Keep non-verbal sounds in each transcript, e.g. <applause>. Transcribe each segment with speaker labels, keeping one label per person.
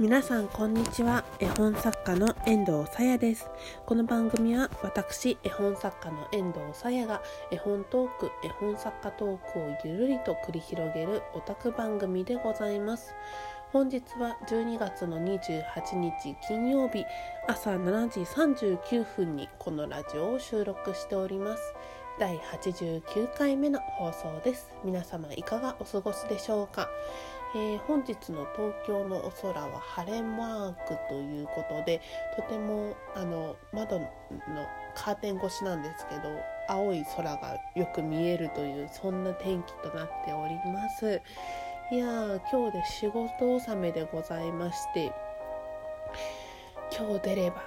Speaker 1: 皆さんこんにちは。絵本作家の遠藤さやです。この番組は私絵本作家の遠藤さやが絵本トーク絵本作家トークをゆるりと繰り広げるオタク番組でございます。本日は12月の28日金曜日朝7時39分にこのラジオを収録しております。第89回目の放送です。皆様いかがお過ごしでしょうか？えー、本日の東京のお空は晴れマークということでとてもあの窓のカーテン越しなんですけど青い空がよく見えるというそんな天気となっております。いやー今日で仕事納めでございまして今日出れば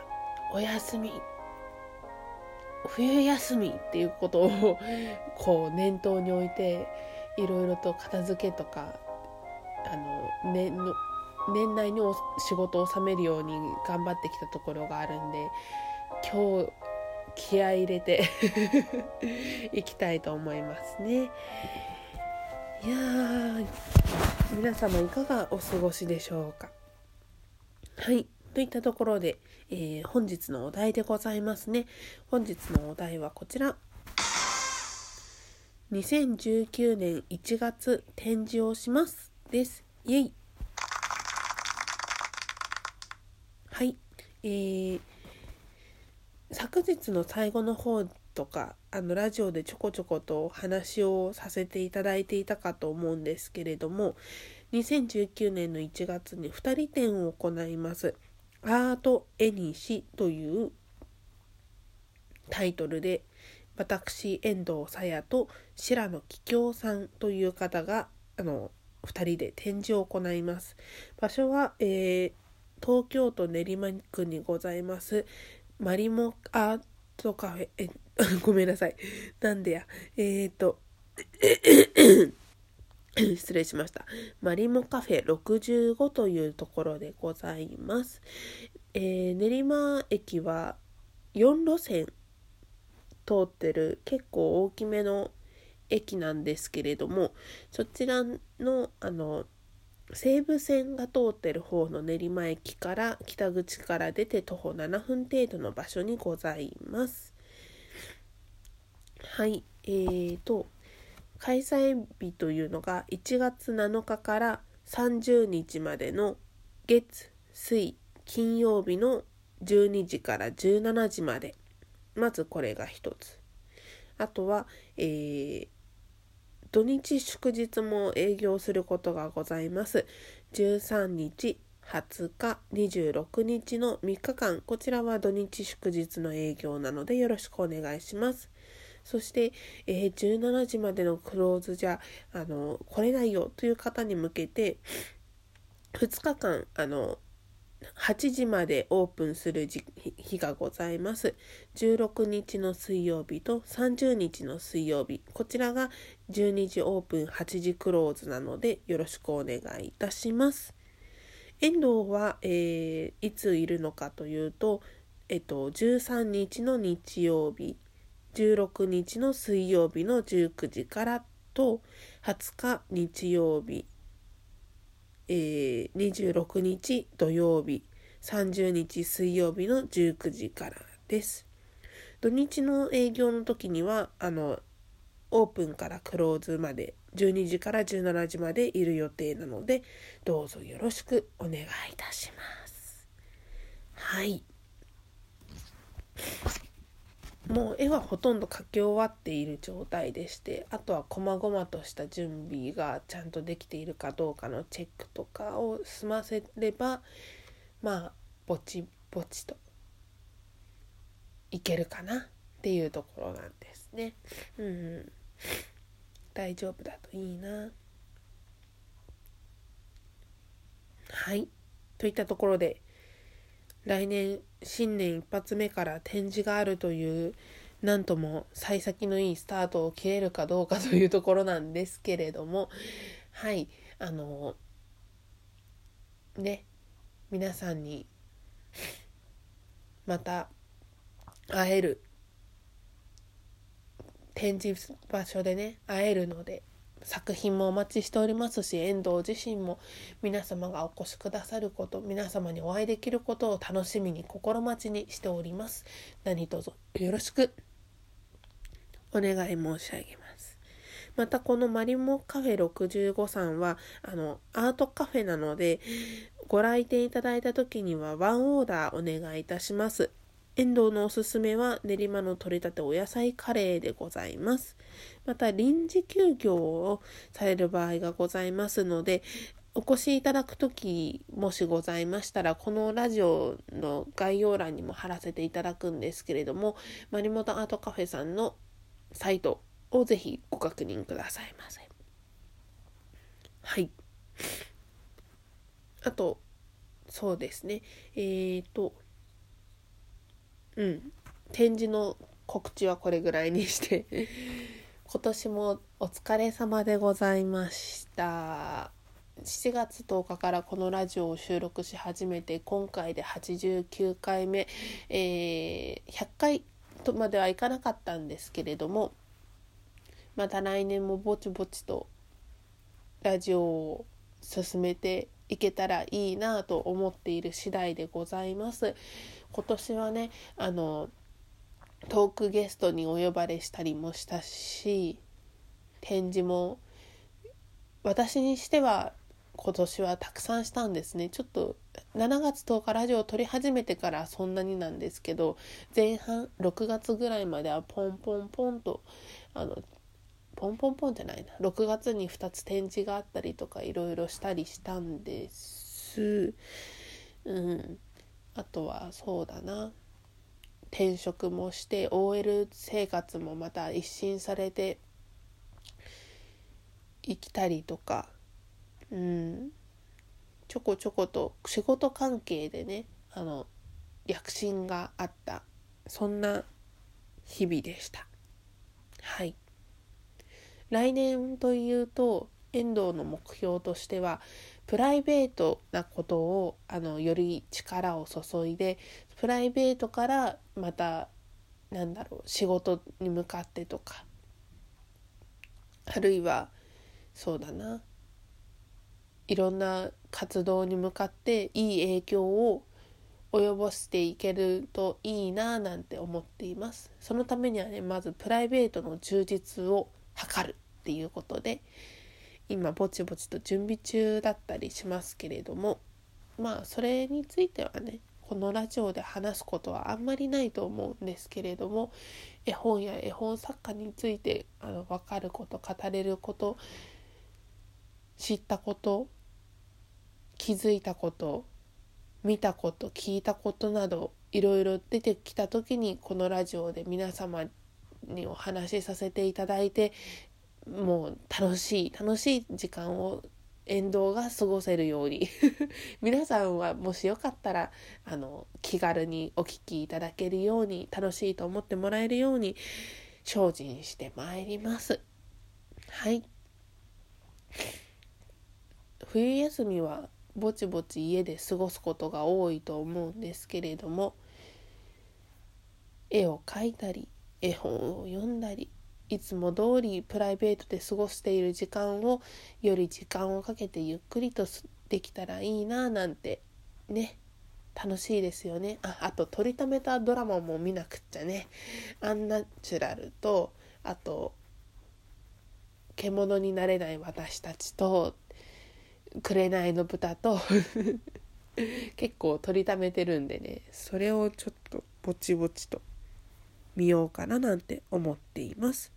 Speaker 1: お休み。冬休みっていうことを <laughs> こう念頭に置いていろいろと片付けとかあの年の年内に仕事を収めるように頑張ってきたところがあるんで今日気合い入れて <laughs> いきたいと思いますね。いや皆様いかがお過ごしでしょうかはいといったところで、えー、本日のお題でございますね本日のお題はこちら2019年1月展示をしますです。イェイはい。えー、昨日の最後の方とか、あの、ラジオでちょこちょことお話をさせていただいていたかと思うんですけれども、2019年の1月に2人展を行います。アート絵にしというタイトルで、私、遠藤さやと白野桔梗さんという方が、あの、2人で展示を行います。場所は、えー、東京都練馬区にございますマリモアートカフェ、え、ごめんなさい。なんでや。えっ、と、<clears throat> 失礼しました。マリモカフェ65というところでございます。えー、練馬駅は4路線通ってる結構大きめの駅なんですけれどもそちらのあの西武線が通ってる方の練馬駅から北口から出て徒歩7分程度の場所にございます。はい、えーと開催日というのが1月7日から30日までの月水金曜日の12時から17時までまずこれが一つあとは、えー、土日祝日も営業することがございます。13日、20日、26日の3日間、こちらは土日祝日の営業なのでよろしくお願いします。そして、えー、17時までのクローズじゃ、あの、来れないよという方に向けて、2日間、あの、8時までオープンする日がございます。16日の水曜日と30日の水曜日。こちらが12時オープン8時クローズなのでよろしくお願いいたします。遠藤は、えー、いついるのかというと、えっと、13日の日曜日、16日の水曜日の19時からと20日日曜日、えー、26日土曜日30日水曜日の19時からです。土日の営業の時にはあのオープンからクローズまで12時から17時までいる予定なのでどうぞよろしくお願いいたします。はい。もう絵はほとんど描き終わっている状態でしてあとは細々とした準備がちゃんとできているかどうかのチェックとかを済ませればまあぼちぼちといけるかなっていうところなんですね。うん、大丈夫だといいな。はい。といったところで来年新年一発目から展示があるというなんとも幸先のいいスタートを切れるかどうかというところなんですけれどもはいあのね皆さんにまた会える展示場所でね会えるので作品もお待ちしておりますし遠藤自身も皆様がお越しくださること皆様にお会いできることを楽しみに心待ちにしております。何卒よろしくお願い申し上げます。またこのマリモカフェ65さんはあのアートカフェなのでご来店いただいた時にはワンオーダーお願いいたします。遠藤のおすすめは練馬の取り立てお野菜カレーでございます。また臨時休業をされる場合がございますので、お越しいただく時もしございましたら、このラジオの概要欄にも貼らせていただくんですけれども、マリモトアートカフェさんのサイトをぜひご確認くださいませ。はい。あと、そうですね。えっ、ー、と、うん。展示の告知はこれぐらいにして <laughs> 今年もお疲れ様でございました7月10日からこのラジオを収録し始めて今回で89回目、えー、100回とまではいかなかったんですけれどもまた来年もぼちぼちとラジオを進めていけたらいいなと思っている次第でございます。今年はねあのトークゲストにお呼ばれしたりもしたし展示も私にしては今年はたくさんしたんですねちょっと7月10日ラジオを撮り始めてからそんなになんですけど前半6月ぐらいまではポンポンポンとあのポンポンポンじゃないな。6月に2つ展示があったりとかいろいろしたりしたんです。うん。あとはそうだな。転職もして OL 生活もまた一新されて生きたりとか。うん。ちょこちょこと仕事関係でねあの躍進があった。そんな日々でした。はい。来年というと遠藤の目標としてはプライベートなことをあのより力を注いでプライベートからまたなんだろう仕事に向かってとかあるいはそうだないろんな活動に向かっていい影響を及ぼしていけるといいななんて思っています。そのためにはねまずプライベートの充実を図るっていうことで今ぼちぼちと準備中だったりしますけれどもまあそれについてはねこのラジオで話すことはあんまりないと思うんですけれども絵本や絵本作家についてあの分かること語れること知ったこと気づいたこと見たこと聞いたことなどいろいろ出てきた時にこのラジオで皆様にお話しさせていただいてもう楽しい楽しい時間を沿道が過ごせるように。<laughs> 皆さんはもしよかったらあの気軽にお聴きいただけるように楽しいと思ってもらえるように精進してまいります。はい。冬休みはぼちぼち家で過ごすことが多いと思うんですけれども絵を描いたり絵本を読んだりいつも通りプライベートで過ごしている時間をより時間をかけてゆっくりとできたらいいななんてね楽しいですよね。ああと撮りためたドラマも見なくっちゃね。アンナチュラルとあと獣になれない私たちと紅の豚と <laughs> 結構撮りためてるんでね。それをちょっとぼちぼちと見ようかななんて思っています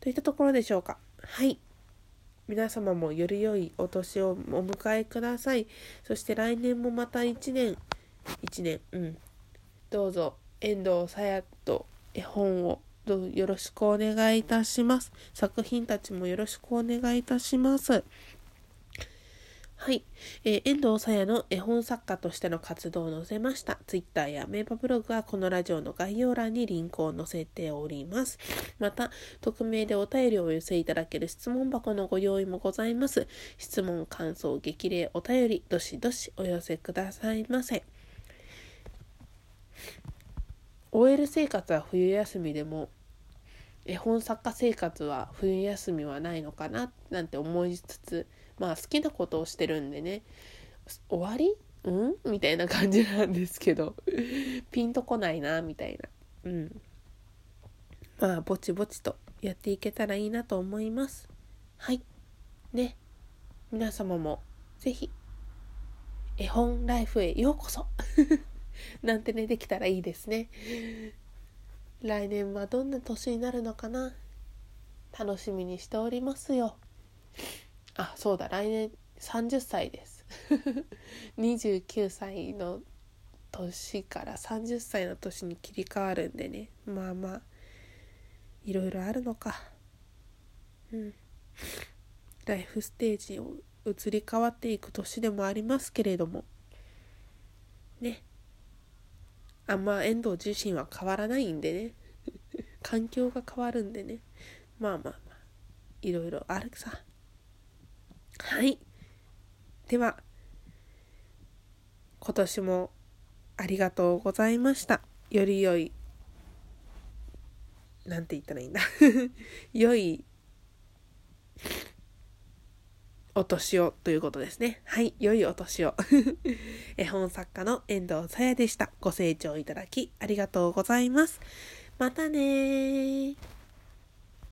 Speaker 1: といったところでしょうか。はい。皆様もより良いお年をお迎えください。そして来年もまた1年、1年、うん。どうぞ、遠藤さやと絵本をどうよろしくお願いいたします。作品たちもよろしくお願いいたします。はい、えー、遠藤さやの絵本作家としての活動を載せました Twitter やメーパブログはこのラジオの概要欄にリンクを載せております。また、匿名でお便りをお寄せいただける質問箱のご用意もございます。質問、感想、激励、お便り、どしどしお寄せくださいませ。OL 生活は冬休みでも絵本作家生活は冬休みはないのかな？なんて思いつつまあ好きなことをしてるんでね。終わり？ん？みたいな感じなんですけど。<laughs> ピンとこないなみたいな。うん。まあぼちぼちとやっていけたらいいなと思います。はい。ね。皆様も是非絵本ライフへようこそ。<laughs> なんてねできたらいいですね。来年はどんな年になるのかな。楽しみにしておりますよ。あそうだ来年30歳です。<laughs> 29歳の年から30歳の年に切り替わるんでね。まあまあいろいろあるのか。うん。ライフステージを移り変わっていく年でもありますけれども。ね。あんま遠藤自身は変わらないんでね。<laughs> 環境が変わるんでね。まあまあまあいろいろあるさ。はいでは今年もありがとうございましたより良いなんて言ったらいいんだ <laughs> 良いお年をということですね。はい、良いお年を。<laughs> 絵本作家の遠藤さやでした。ご清聴いただきありがとうございます。またね